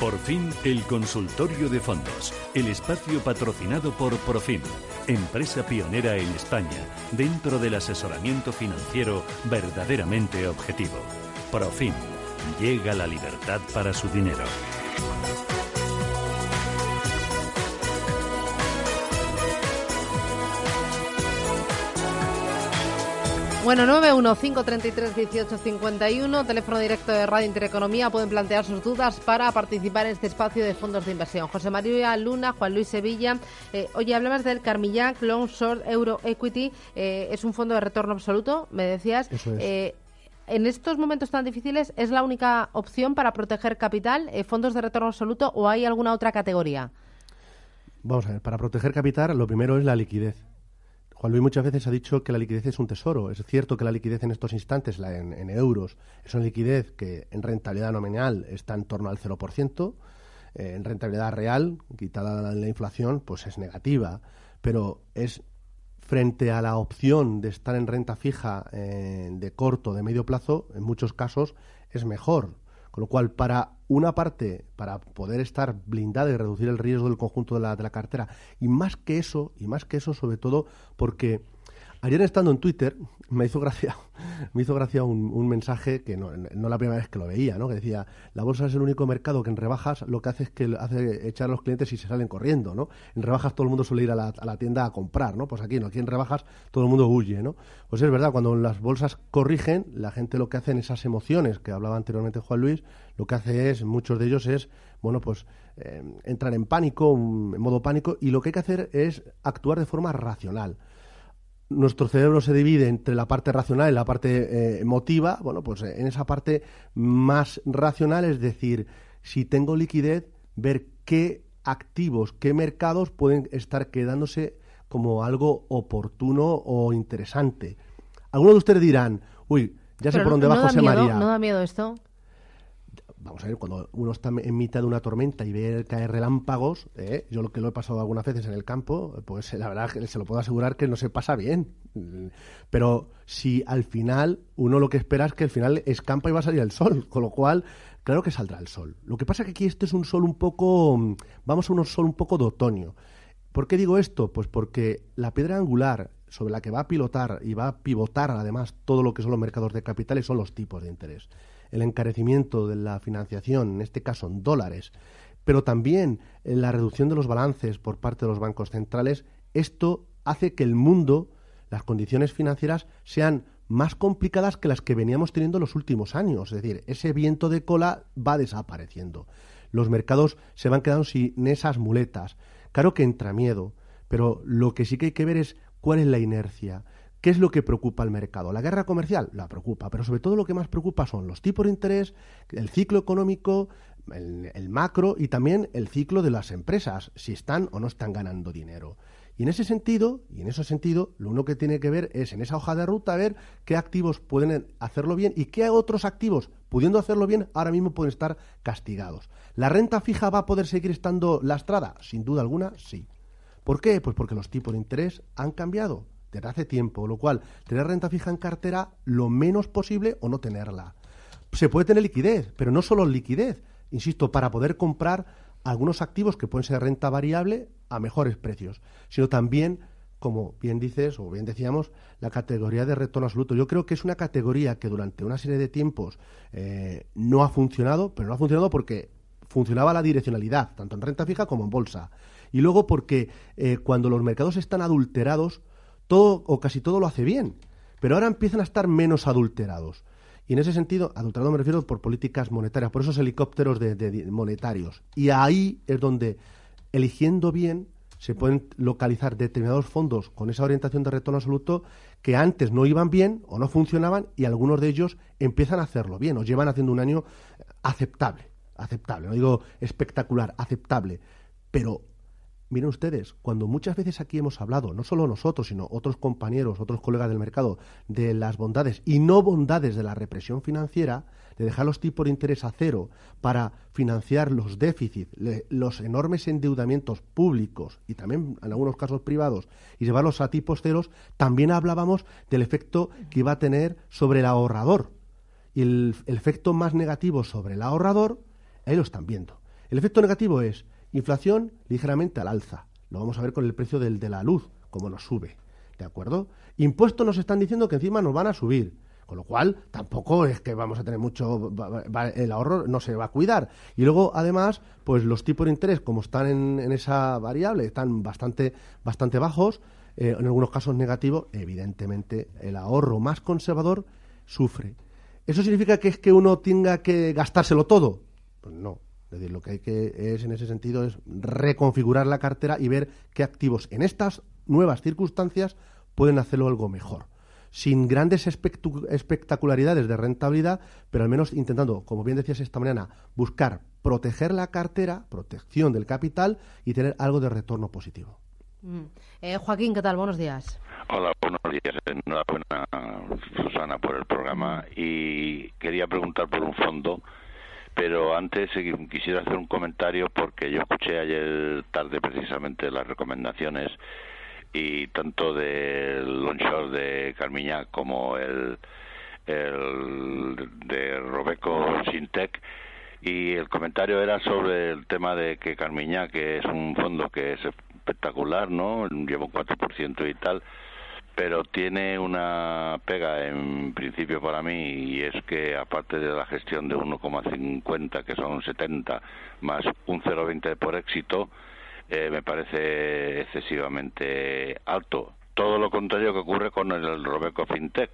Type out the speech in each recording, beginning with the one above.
Por fin, el consultorio de fondos, el espacio patrocinado por Profim, empresa pionera en España dentro del asesoramiento financiero verdaderamente objetivo. Profim, llega la libertad para su dinero. Bueno, 915331851, teléfono directo de Radio Intereconomía. Pueden plantear sus dudas para participar en este espacio de fondos de inversión. José María Luna, Juan Luis Sevilla. Eh, oye, hablabas del Carmillac Long Short Euro Equity. Eh, es un fondo de retorno absoluto, me decías. Eso es. Eh, en estos momentos tan difíciles, ¿es la única opción para proteger capital, eh, fondos de retorno absoluto o hay alguna otra categoría? Vamos a ver, para proteger capital lo primero es la liquidez. Juan Luis muchas veces ha dicho que la liquidez es un tesoro. Es cierto que la liquidez en estos instantes, la en, euros, es una liquidez que en rentabilidad nominal está en torno al 0%. Eh, en rentabilidad real, quitada la, la inflación, pues es negativa. Pero es frente a la opción de estar en renta fija eh, de corto, de medio plazo, en muchos casos es mejor. Con lo cual, para una parte, para poder estar blindada y reducir el riesgo del conjunto de la, de la cartera, y más que eso, y más que eso, sobre todo, porque ayer estando en Twitter me hizo gracia, me hizo gracia un, mensaje que no, no la primera vez que lo veía, ¿no? Que decía, la bolsa es el único mercado que en rebajas lo que hace es que hace echar a los clientes y se salen corriendo, ¿no? En rebajas todo el mundo suele ir a la, a la tienda a comprar, ¿no? Pues aquí no, aquí en rebajas todo el mundo huye, ¿no? Pues es verdad, cuando las bolsas corrigen, la gente lo que hace en esas emociones que hablaba anteriormente Juan Luis, lo que hace es, muchos de ellos es, bueno, pues eh, entrar en pánico, en modo pánico, y lo que hay que hacer es actuar de forma racional nuestro cerebro se divide entre la parte racional y la parte eh, emotiva. Bueno, pues eh, en esa parte más racional, es decir, si tengo liquidez, ver qué activos, qué mercados pueden estar quedándose como algo oportuno o interesante. Algunos de ustedes dirán, uy, ya sé por dónde no José miedo, María. ¿No da miedo esto? Vamos a ver, cuando uno está en mitad de una tormenta y ve caer relámpagos, ¿eh? yo lo que lo he pasado algunas veces en el campo, pues la verdad se lo puedo asegurar que no se pasa bien. Pero si al final uno lo que espera es que al final escampa y va a salir el sol, con lo cual, claro que saldrá el sol. Lo que pasa que aquí este es un sol un poco, vamos a un sol un poco de otoño. ¿Por qué digo esto? Pues porque la piedra angular sobre la que va a pilotar y va a pivotar además todo lo que son los mercados de capitales son los tipos de interés. El encarecimiento de la financiación, en este caso en dólares, pero también eh, la reducción de los balances por parte de los bancos centrales, esto hace que el mundo, las condiciones financieras sean más complicadas que las que veníamos teniendo en los últimos años. Es decir, ese viento de cola va desapareciendo. Los mercados se van quedando sin esas muletas. Claro que entra miedo, pero lo que sí que hay que ver es cuál es la inercia. ¿Qué es lo que preocupa al mercado? ¿La guerra comercial? La preocupa, pero sobre todo lo que más preocupa son los tipos de interés, el ciclo económico, el, el macro y también el ciclo de las empresas, si están o no están ganando dinero. Y en ese sentido, y en ese sentido, lo único que tiene que ver es en esa hoja de ruta ver qué activos pueden hacerlo bien y qué otros activos, pudiendo hacerlo bien, ahora mismo pueden estar castigados. ¿La renta fija va a poder seguir estando lastrada? Sin duda alguna, sí. ¿Por qué? Pues porque los tipos de interés han cambiado desde hace tiempo, lo cual tener renta fija en cartera lo menos posible o no tenerla. Se puede tener liquidez, pero no solo liquidez, insisto, para poder comprar algunos activos que pueden ser renta variable a mejores precios, sino también, como bien dices o bien decíamos, la categoría de retorno absoluto. Yo creo que es una categoría que durante una serie de tiempos eh, no ha funcionado, pero no ha funcionado porque funcionaba la direccionalidad, tanto en renta fija como en bolsa. Y luego porque eh, cuando los mercados están adulterados, todo o casi todo lo hace bien, pero ahora empiezan a estar menos adulterados. Y en ese sentido, adulterado me refiero por políticas monetarias, por esos helicópteros de, de- monetarios. Y ahí es donde, eligiendo bien, se pueden localizar determinados fondos con esa orientación de retorno absoluto que antes no iban bien o no funcionaban y algunos de ellos empiezan a hacerlo bien o llevan haciendo un año aceptable, aceptable, no digo espectacular, aceptable. Pero Miren ustedes, cuando muchas veces aquí hemos hablado, no solo nosotros, sino otros compañeros, otros colegas del mercado, de las bondades y no bondades de la represión financiera, de dejar los tipos de interés a cero para financiar los déficits, los enormes endeudamientos públicos y también en algunos casos privados y llevarlos a tipos ceros, también hablábamos del efecto que iba a tener sobre el ahorrador. Y el, el efecto más negativo sobre el ahorrador, ahí lo están viendo. El efecto negativo es inflación ligeramente al alza. Lo vamos a ver con el precio del, de la luz, como nos sube. ¿De acuerdo? Impuestos nos están diciendo que encima nos van a subir. Con lo cual, tampoco es que vamos a tener mucho, el ahorro no se va a cuidar. Y luego, además, pues los tipos de interés, como están en, esa variable, están bastante, bastante bajos, eh, en algunos casos negativos, evidentemente el ahorro más conservador sufre. ¿Eso significa que es que uno tenga que gastárselo todo? Pues no. Es decir, lo que hay que es en ese sentido es reconfigurar la cartera y ver qué activos en estas nuevas circunstancias pueden hacerlo algo mejor sin grandes espectacularidades de rentabilidad, pero al menos intentando, como bien decías esta mañana, buscar proteger la cartera, protección del capital y tener algo de retorno positivo. Mm. Eh, Joaquín, ¿qué tal? Buenos días. Hola, buenos días. Enhorabuena, Susana, por el programa. Y quería preguntar por un fondo, pero antes quisiera hacer un comentario porque yo escuché ayer tarde precisamente las recomendaciones y tanto del onshore de Carmiña como el, el de Robeco Sintec y el comentario era sobre el tema de que Carmiña, que es un fondo que es espectacular, ¿no? Lleva un 4% y tal, pero tiene una pega en principio para mí y es que aparte de la gestión de 1,50 que son 70 más un 0,20 por éxito, eh, me parece excesivamente alto. Todo lo contrario que ocurre con el Robeco FinTech,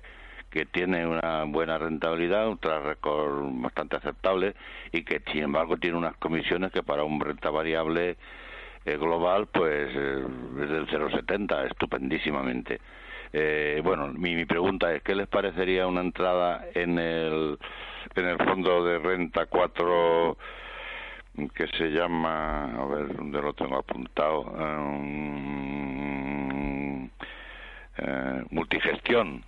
que tiene una buena rentabilidad, un track record bastante aceptable y que, sin embargo, tiene unas comisiones que para un renta variable eh, global, pues eh, es del 0,70, estupendísimamente. Bueno, mi, mi pregunta es, ¿qué les parecería una entrada en el, en el fondo de renta 4 que se llama, a ver, ¿dónde lo tengo apuntado? Um, eh, multigestión,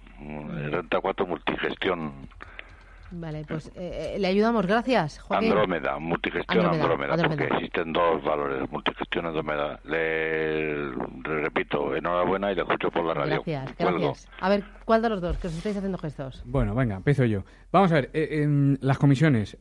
renta 4 multigestión. Vale, pues eh, eh, le ayudamos, gracias. Joaquín. Andrómeda, multigestión Andrómeda, porque existen dos valores, multigestión Andrómeda. Le, repito, enhorabuena y le escucho por la radio. Gracias, gracias. A ver, ¿cuál de los dos? Que os estáis haciendo gestos. Bueno, venga, empiezo yo. Vamos a ver, eh, en las comisiones.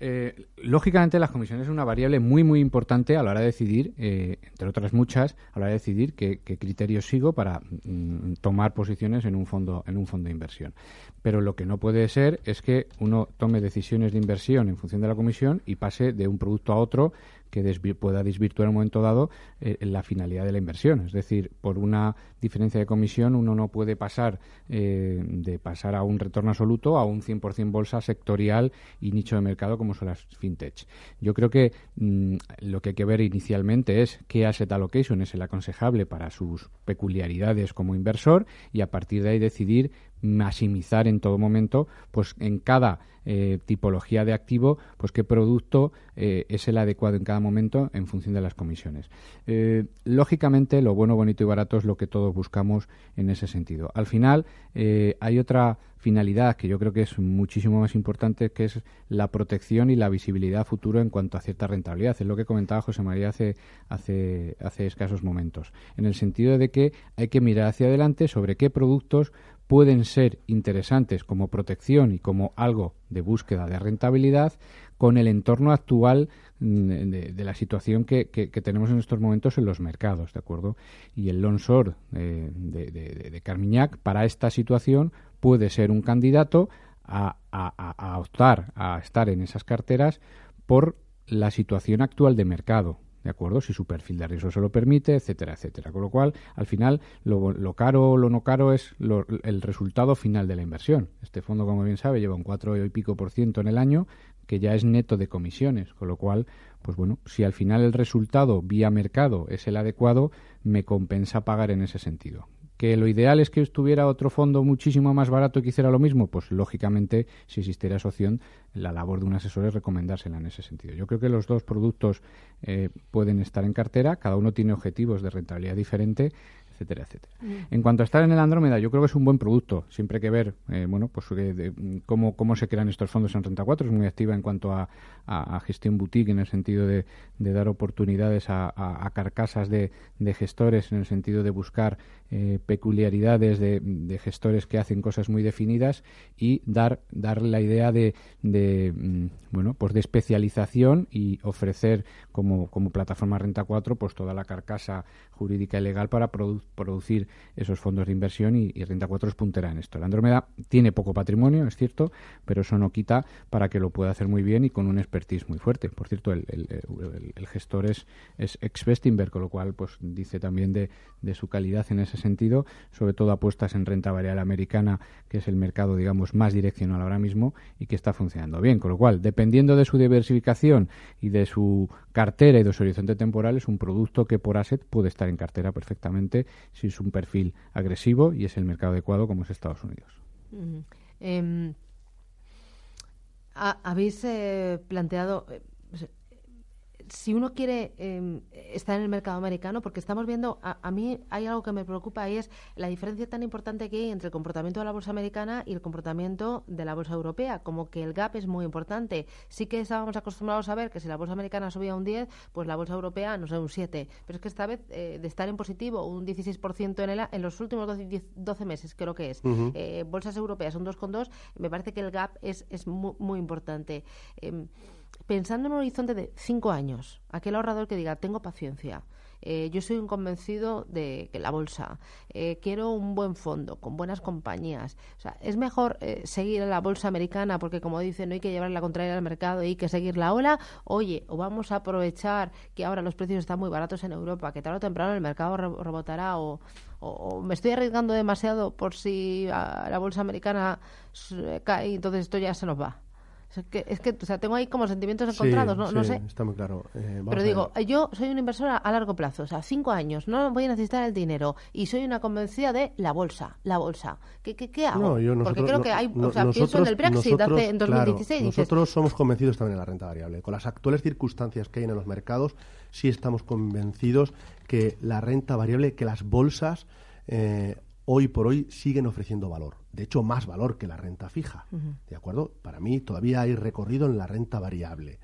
lógicamente, las comisiones es una variable muy, muy importante a la hora de decidir, entre otras muchas, a la hora de decidir qué, criterios sigo para mm, tomar posiciones en un fondo, en un fondo de inversión. Pero lo que no puede ser es que uno tome decisiones de inversión en función de la comisión y pase de un producto a otro que pueda desvirtuar en un momento dado eh, la finalidad de la inversión. Es decir, por una diferencia de comisión uno no puede pasar eh, de pasar a un retorno absoluto a un 100% bolsa sectorial y nicho de mercado como son las fintech. Yo creo que mm, lo que hay que ver inicialmente es qué asset allocation es el aconsejable para sus peculiaridades como inversor y a partir de ahí decidir maximizar en todo momento, pues en cada eh, tipología de activo, pues qué producto eh, es el adecuado en cada momento en función de las comisiones. Eh, lógicamente, lo bueno, bonito y barato es lo que todos buscamos en ese sentido. Al final, hay otra finalidad que yo creo que es muchísimo más importante, que es la protección y la visibilidad futuro en cuanto a cierta rentabilidad. Es lo que comentaba José María hace, hace, hace escasos momentos, en el sentido de que hay que mirar hacia adelante sobre qué productos pueden ser interesantes como protección y como algo de búsqueda de rentabilidad con el entorno actual mm, de, la situación que, tenemos en estos momentos en los mercados, ¿de acuerdo? Y el Lonsor eh, de, Carmiñac para esta situación puede ser un candidato a optar a estar en esas carteras por la situación actual de mercado, ¿de acuerdo? Si su perfil de riesgo se lo permite, etcétera, etcétera. Con lo cual, al final, lo, caro o lo no caro es el resultado final de la inversión. Este fondo, como bien sabe, lleva un 4 y pico por ciento en el año, que ya es neto de comisiones, con lo cual, pues bueno, si al final el resultado vía mercado es el adecuado, me compensa pagar en ese sentido. ¿Que lo ideal es que estuviera otro fondo muchísimo más barato que hiciera lo mismo? Pues lógicamente, si existiera esa opción, la labor de un asesor es recomendársela en ese sentido. Yo creo que los dos productos eh, pueden estar en cartera, cada uno tiene objetivos de rentabilidad diferente, etcétera, etcétera. En cuanto a estar en el Andrómeda, yo creo que es un buen producto. Siempre hay que ver, eh, bueno, pues cómo, cómo se crean estos fondos en Renta 4. Es muy activa en cuanto a, gestión boutique, en el sentido de, dar oportunidades a, carcasas de, gestores, en el sentido de buscar eh, peculiaridades de, gestores que hacen cosas muy definidas y dar, dar la idea de, de mm, bueno, pues de especialización y ofrecer como, como plataforma Renta 4 pues toda la carcasa jurídica y legal para producir esos fondos de inversión y, Renta 4 es puntera en esto. La Andrómeda tiene poco patrimonio, es cierto, pero eso no quita para que lo pueda hacer muy bien y con un expertise muy fuerte. Por cierto, el, gestor es, es ex Bestinberg, con lo cual pues dice también de, de su calidad en ese sentido, sobre todo apuestas en renta variable americana, que es el mercado, digamos, más direccional ahora mismo y que está funcionando bien. Con lo cual, dependiendo de su diversificación y de su cartera y de su horizonte temporal, es un producto que por asset puede estar en cartera perfectamente si es un perfil agresivo y es el mercado adecuado como es Estados Unidos. Em, habéis eh, planteado eh, si uno quiere em, estar en el mercado americano, porque estamos viendo, a, mí hay algo que me preocupa y es la diferencia tan importante que hay entre el comportamiento de la bolsa americana y el comportamiento de la bolsa europea, como que el gap es muy importante. Sí que estábamos acostumbrados a ver que si la bolsa americana subía un 10, pues la bolsa europea, no sé, un 7. Pero es que esta vez, eh, de estar en positivo, un 16% en, el, en los últimos 12, meses, creo que es, eh, bolsas europeas un 2,2, me parece que el gap es, es muy, muy importante. Pensando en un horizonte de cinco años, aquel ahorrador que diga, tengo paciencia, eh, yo soy un convencido de que la bolsa, eh, quiero un buen fondo, con buenas compañías. O sea, es mejor eh, seguir la bolsa americana porque, como dicen, no hay que llevar la contraria al mercado y hay que seguir la ola. Oye, o vamos a aprovechar que ahora los precios están muy baratos en Europa, que tarde o temprano el mercado rebotará o, o, me estoy arriesgando demasiado por si la bolsa americana cae y entonces esto ya se nos va. Es que, es que o sea, tengo ahí como sentimientos encontrados, no, no sé. Está muy claro. Eh, Pero digo, yo soy una inversora a largo plazo, o sea, cinco años, no voy a necesitar el dinero y soy una convencida de la bolsa, la bolsa. ¿Qué, qué, qué hago? Porque creo que hay, o sea, pienso en el Brexit hace, en 2016. nosotros somos convencidos también en la renta variable. Con las actuales circunstancias que hay en los mercados, sí estamos convencidos que la renta variable, que las bolsas eh, hoy por hoy siguen ofreciendo valor. De hecho, más valor que la renta fija. ¿De acuerdo? Para mí todavía hay recorrido en la renta variable.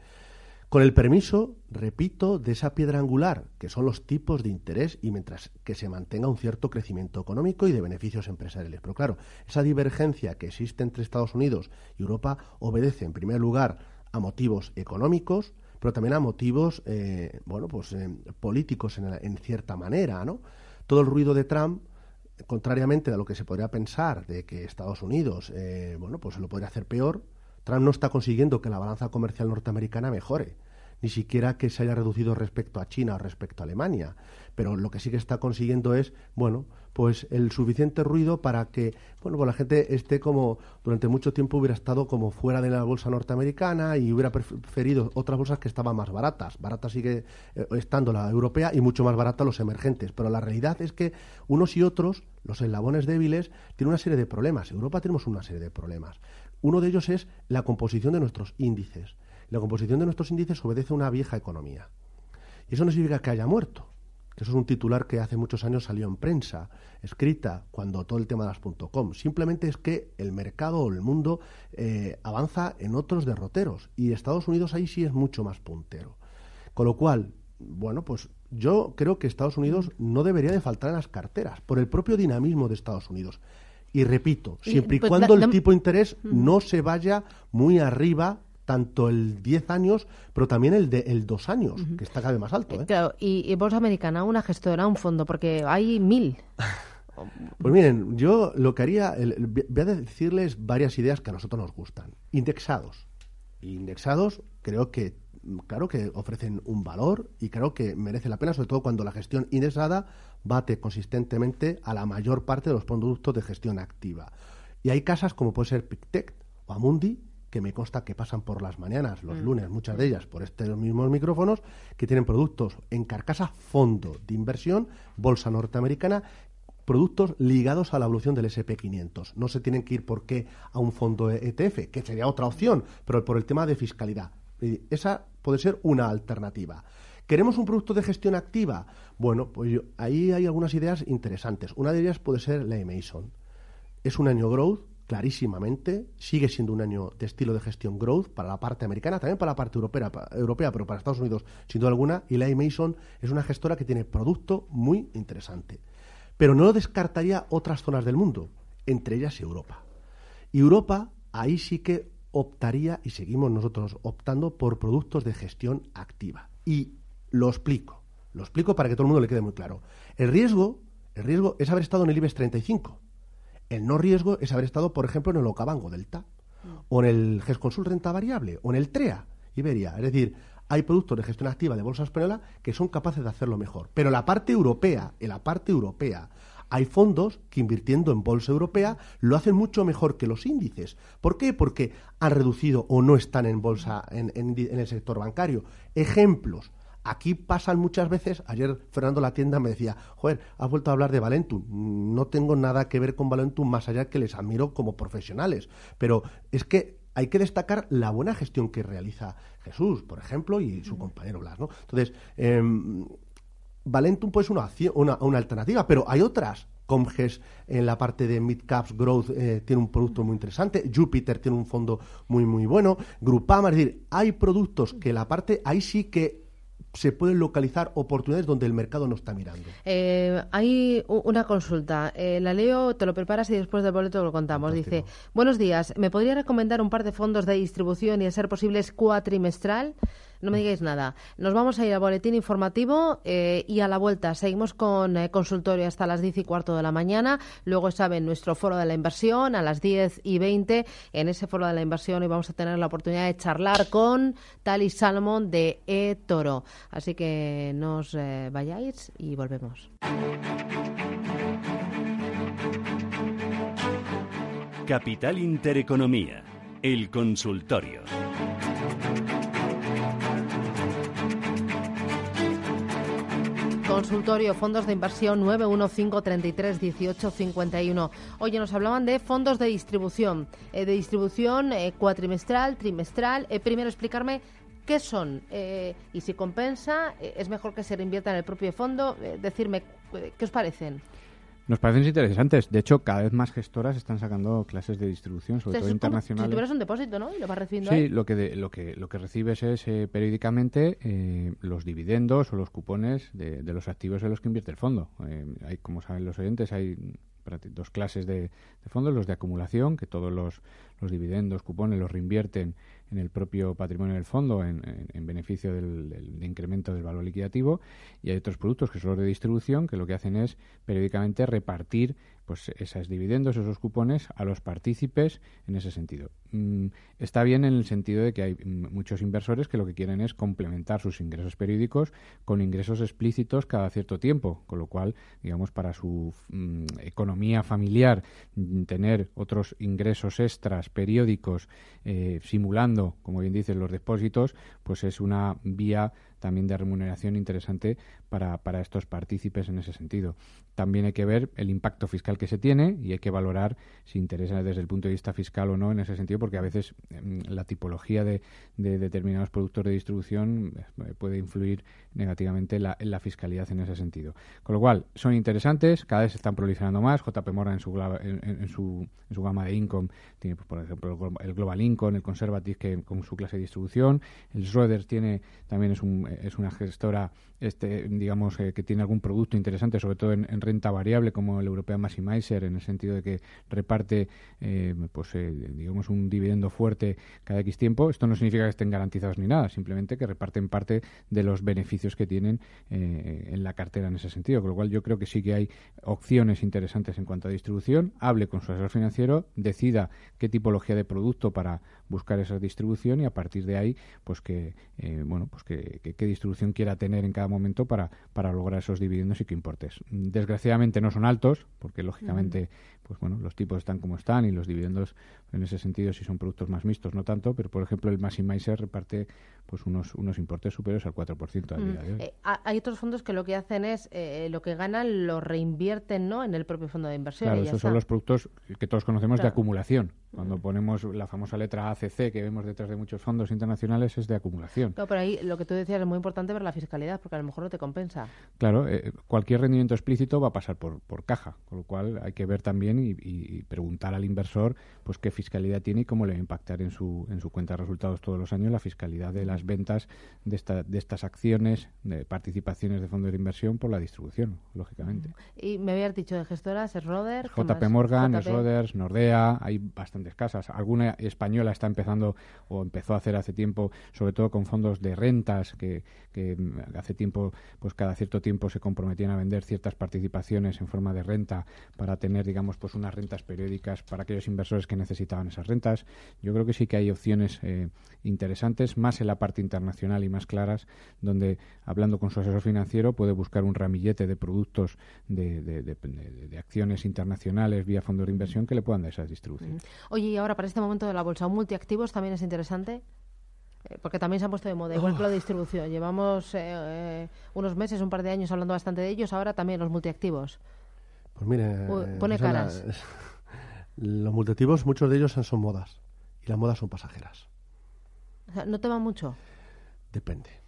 Con el permiso, repito, de esa piedra angular, que son los tipos de interés y mientras que se mantenga un cierto crecimiento económico y de beneficios empresariales. Pero claro, esa divergencia que existe entre Estados Unidos y Europa obedece, en primer lugar, a motivos económicos, pero también a motivos, eh, bueno, pues eh, políticos en, en, cierta manera, ¿no? Todo el ruido de Trump contrariamente a lo que se podría pensar de que Estados Unidos, eh, bueno, pues lo podría hacer peor, Trump no está consiguiendo que la balanza comercial norteamericana mejore, ni siquiera que se haya reducido respecto a China o respecto a Alemania. Pero lo que sí que está consiguiendo es, bueno, pues el suficiente ruido para que bueno pues la gente esté como durante mucho tiempo hubiera estado como fuera de la bolsa norteamericana y hubiera preferido otras bolsas que estaban más baratas. Barata sigue eh, estando la europea y mucho más barata los emergentes. Pero la realidad es que unos y otros los eslabones débiles tienen una serie de problemas. Europa tenemos una serie de problemas. Uno de ellos es la composición de nuestros índices la composición de nuestros índices obedece a una vieja economía y eso no significa que haya muerto que eso es un titular que hace muchos años salió en prensa, escrita, cuando todo el tema de las .com. Simplemente es que el mercado o el mundo eh, avanza en otros derroteros y Estados Unidos ahí sí es mucho más puntero. Con lo cual, bueno, pues yo creo que Estados Unidos no debería de faltar en las carteras por el propio dinamismo de Estados Unidos. Y repito, siempre y, pues cuando el tipo de interés no se vaya muy arriba tanto el 10 años, pero también el de el 2 años, que está cada vez más alto. ¿eh? Claro, y, Bolsa Americana, una gestora, un fondo, porque hay mil. Pues miren, yo lo que haría, voy a decirles varias ideas que a nosotros nos gustan. Indexados. Indexados creo que, claro que ofrecen un valor y creo que merece la pena, sobre todo cuando la gestión indexada bate consistentemente a la mayor parte de los productos de gestión activa. Y hay casas como puede ser Pictet o Amundi, que me consta que pasan por las mañanas, los mm. lunes, muchas de ellas por estos mismos micrófonos, que tienen productos en carcasa fondo de inversión, bolsa norteamericana, productos ligados a la evolución del SP500. No se tienen que ir por qué a un fondo ETF, que sería otra opción, pero por el tema de fiscalidad. Esa puede ser una alternativa. ¿Queremos un producto de gestión activa? Bueno, pues ahí hay algunas ideas interesantes. Una de ellas puede ser la Mason. Es un año growth, clarísimamente, sigue siendo un año de estilo de gestión growth para la parte americana, también para la parte europea, europea pero para Estados Unidos sin duda alguna, y la Mason es una gestora que tiene producto muy interesante. Pero no descartaría otras zonas del mundo, entre ellas Europa. Y Europa, ahí sí que optaría, y seguimos nosotros optando, por productos de gestión activa. Y lo explico, lo explico para que todo el mundo le quede muy claro. El riesgo, el riesgo es haber estado en el IBEX 35 el no riesgo es haber estado, por ejemplo, en el Ocabango Delta, o en el GESConsul Renta Variable, o en el TREA, Iberia. Es decir, hay productos de gestión activa de bolsa española que son capaces de hacerlo mejor. Pero la parte europea, en la parte europea, hay fondos que invirtiendo en bolsa europea lo hacen mucho mejor que los índices. ¿Por qué? Porque han reducido o no están en bolsa en el sector bancario. Ejemplos. Aquí pasan muchas veces, ayer Fernando La Tienda me decía, joder, has vuelto a hablar de Valentum. No tengo nada que ver con Valentum más allá que les admiro como profesionales. Pero es que hay que destacar la buena gestión que realiza Jesús, por ejemplo, y su compañero Blas, ¿no? Entonces, em, Valentum pues una, una, una alternativa, pero hay otras Comges en la parte de Mid Caps Growth eh, tiene un producto muy interesante, Jupiter tiene un fondo muy muy bueno, Grupama, es decir, hay productos que la parte ahí sí que se pueden localizar oportunidades donde el mercado no está mirando. Eh, hay una consulta. Eh, la leo, te lo preparas y después del boleto lo contamos. Dice, buenos días, ¿me podría recomendar un par de fondos de distribución y a ser posible es cuatrimestral? No me digáis nada. Nos vamos a ir al boletín informativo eh, y a la vuelta seguimos con eh, consultorio hasta las 10 y cuarto de la mañana. Luego saben nuestro foro de la inversión a las 10 y 20. En ese foro de la inversión hoy vamos a tener la oportunidad de charlar con Tali Salomón de eToro. Así que nos eh, vayáis y volvemos. Capital Intereconomía, el consultorio. Consultorio, fondos de inversión 915331851. Oye, nos hablaban de fondos de distribución, eh, de distribución eh, cuatrimestral, trimestral. Eh, primero explicarme qué son y si compensa, es mejor que se reinvierta en el propio fondo. decirme qué os parecen. Nos parecen interesantes. De hecho, cada vez más gestoras están sacando clases de distribución, sobre todo internacionales. si tuvieras un depósito, ¿no? Y lo vas recibiendo Sí, lo que, lo que lo que recibes es eh, periódicamente eh, los dividendos o los cupones de, los activos en los que invierte el fondo. Eh, hay, como saben los oyentes, hay dos clases de, fondos, los de acumulación, que todos los, los dividendos, cupones los reinvierten en el propio patrimonio del fondo en, beneficio del, incremento del valor liquidativo y hay otros productos que son los de distribución que lo que hacen es periódicamente repartir pues esos dividendos, esos cupones a los partícipes en ese sentido. Mm, está bien en el sentido de que hay muchos inversores que lo que quieren es complementar sus ingresos periódicos con ingresos explícitos cada cierto tiempo, con lo cual, digamos, para su mm, economía familiar, mm, tener otros ingresos extras periódicos eh, simulando, como bien dicen, los depósitos, pues es una vía también de remuneración interesante para, para estos partícipes en ese sentido. También hay que ver el impacto fiscal que se tiene y hay que valorar si interesa desde el punto de vista fiscal o no en ese sentido, porque a veces em, la tipología de, determinados productos de distribución eh, puede influir negativamente en la fiscalidad en ese sentido. Con lo cual, son interesantes, cada vez se están proliferando más. JP Morgan en su, en, su, en su gama de income tiene, pues, por ejemplo, el Global Income, el Conservative, que con su clase de distribución. El Schroeder tiene, también es, un, es una gestora este, digamos, eh, que tiene algún producto interesante, sobre todo en, renta variable, como el European Maximizer, en el sentido de que reparte, eh, pues, eh, digamos, un dividendo fuerte cada X tiempo. Esto no significa que estén garantizados ni nada, simplemente que reparten parte de los beneficios que tienen en la cartera en ese sentido. Con lo cual, yo creo que sí que hay opciones interesantes en cuanto a distribución. Hable con su asesor financiero, decida qué tipología de producto para buscar esa distribución y a partir de ahí, pues que, bueno, pues que, qué distribución quiera tener en cada momento para, para lograr esos dividendos y que importes. Desgraciadamente no son altos, porque lógicamente pues bueno, los tipos están como están y los dividendos en ese sentido si son productos más mixtos no tanto, pero por ejemplo el Maximizer reparte pues unos, unos importes superiores al 4% al día de hoy. Eh, hay otros fondos que lo que hacen es eh, lo que ganan lo reinvierten ¿no? en el propio fondo de inversión. Claro, esos son los productos que todos conocemos de acumulación Cuando ponemos la famosa letra ACC que vemos detrás de muchos fondos internacionales es de acumulación. No, pero ahí lo que tú decías es muy importante ver la fiscalidad, porque a lo mejor no te compensa. Claro, eh, cualquier rendimiento explícito va a pasar por, por caja, con lo cual hay que ver también y, preguntar al inversor pues qué fiscalidad tiene y cómo le va a impactar en su, en su cuenta de resultados todos los años la fiscalidad de las ventas de, esta, de estas acciones, de participaciones de fondos de inversión por la distribución, lógicamente. Y me habías dicho de gestoras, es Roder. JP Morgan, es Roders, Nordea, hay bastantes casas. Alguna española está empezando o empezó a hacer hace tiempo, sobre todo con fondos de rentas, que, que hace tiempo, pues cada cierto tiempo se comprometían a vender ciertas participaciones en forma de renta para tener, digamos, pues unas rentas periódicas para aquellos inversores que necesitaban esas rentas. Yo creo que sí que hay opciones eh, interesantes, más en la parte internacional y más claras, donde hablando con su asesor financiero puede buscar un ramillete de productos de, de, acciones internacionales vía fondos de inversión que le puedan dar esa distribución. Oye, y ahora para este momento de la bolsa, ¿un multiactivos también es interesante? Eh, porque también se han puesto de moda, igual que la distribución. Llevamos eh, unos meses, un par de años hablando bastante de ellos, ahora también los multiactivos. Pues mire, pone caras. los multiactivos, muchos de ellos son modas, y las modas son pasajeras. ¿No te va mucho? Depende.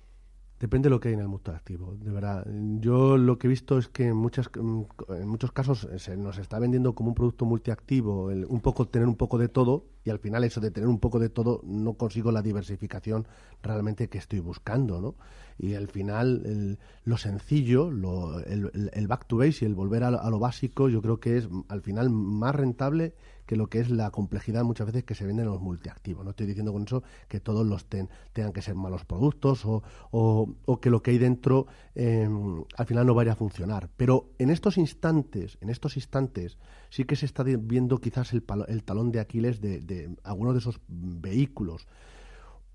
Depende de lo que hay en el mutuo activo, de verdad. Yo lo que he visto es que en, muchas, en muchos casos se nos está vendiendo como un producto multiactivo, el, un poco tener un poco de todo, y al final eso de tener un poco de todo no consigo la diversificación realmente que estoy buscando, ¿no? Y al final lo sencillo, lo, el, back to base y el volver a lo básico, yo creo que es al final más rentable que lo que es la complejidad muchas veces que se venden los multiactivos. No estoy diciendo con eso que todos los tengan que ser malos productos o, o, que lo que hay dentro em, al final no vaya a funcionar. Pero en estos instantes, en estos instantes, sí que se está viendo quizás el, talón de Aquiles de, algunos de esos vehículos.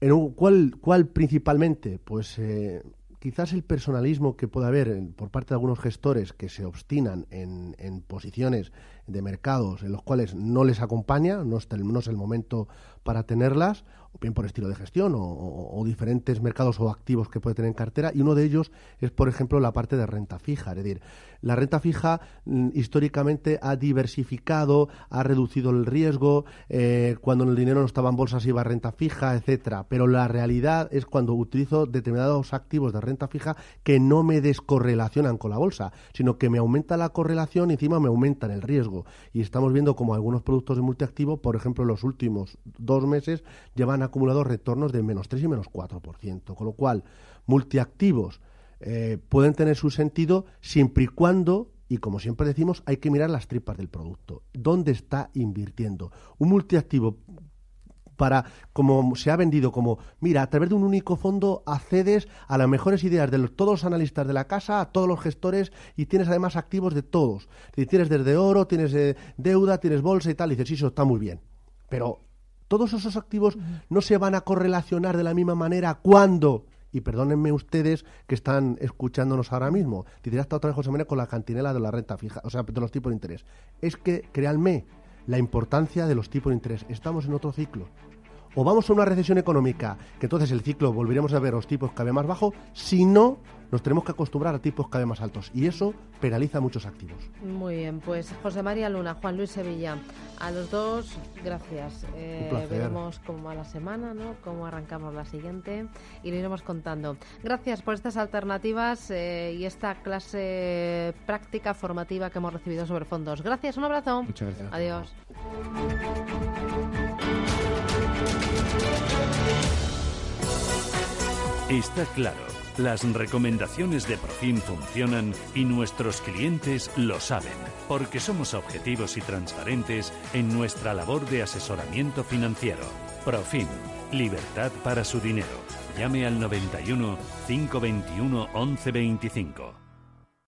¿En ¿cuál, ¿Cuál principalmente? Pues eh, quizás el personalismo que puede haber por parte de algunos gestores que se obstinan en, posiciones de mercados en los cuales no les acompaña, no, está no es el momento para tenerlas, o bien por estilo de gestión o, diferentes mercados o activos que puede tener en cartera, y uno de ellos es, por ejemplo, la parte de renta fija. Es decir, la renta fija mm, históricamente ha diversificado, ha reducido el riesgo, eh, cuando el dinero no estaba en bolsas iba a renta fija, etcétera. Pero la realidad es cuando utilizo determinados activos de renta fija que no me descorrelacionan con la bolsa, sino que me aumenta la correlación y encima me aumentan el riesgo. Y estamos viendo como algunos productos de multiactivo, por ejemplo, en los últimos dos meses llevan acumulado retornos de menos 3 y menos 4%. Con lo cual, multiactivos eh, pueden tener su sentido siempre y cuando y como siempre decimos, hay que mirar las tripas del producto. ¿Dónde está invirtiendo? Un multiactivo para, como se ha vendido como, mira, a través de un único fondo accedes a las mejores ideas de todos los analistas de la casa, a todos los gestores y tienes además activos de todos. Y tienes desde oro, tienes eh, deuda, tienes bolsa y tal, y dices, sí, eso está muy bien. Pero todos esos activos no se van a correlacionar de la misma manera cuando y perdónenme ustedes que están escuchándonos ahora mismo, diría hasta otra vez José María con la cantinela de la renta fija, o sea, de los tipos de interés. Es que, créanme, la importancia de los tipos de interés. Estamos en otro ciclo. O vamos a una recesión económica, que entonces el ciclo volveremos a ver los tipos cada vez más bajos, si no, nos tenemos que acostumbrar a tipos cada vez más altos y eso penaliza muchos activos. Muy bien, pues José María Luna, Juan Luis Sevilla, a los dos, gracias. Eh, veremos cómo va la semana, ¿no? cómo arrancamos la siguiente y lo iremos contando. Gracias por estas alternativas eh, y esta clase práctica formativa que hemos recibido sobre fondos. Gracias, un abrazo. Muchas gracias. Adiós. Está claro. Las recomendaciones de Profim funcionan y nuestros clientes lo saben, porque somos objetivos y transparentes en nuestra labor de asesoramiento financiero. Profim, libertad para su dinero. Llame al 91 521 1125.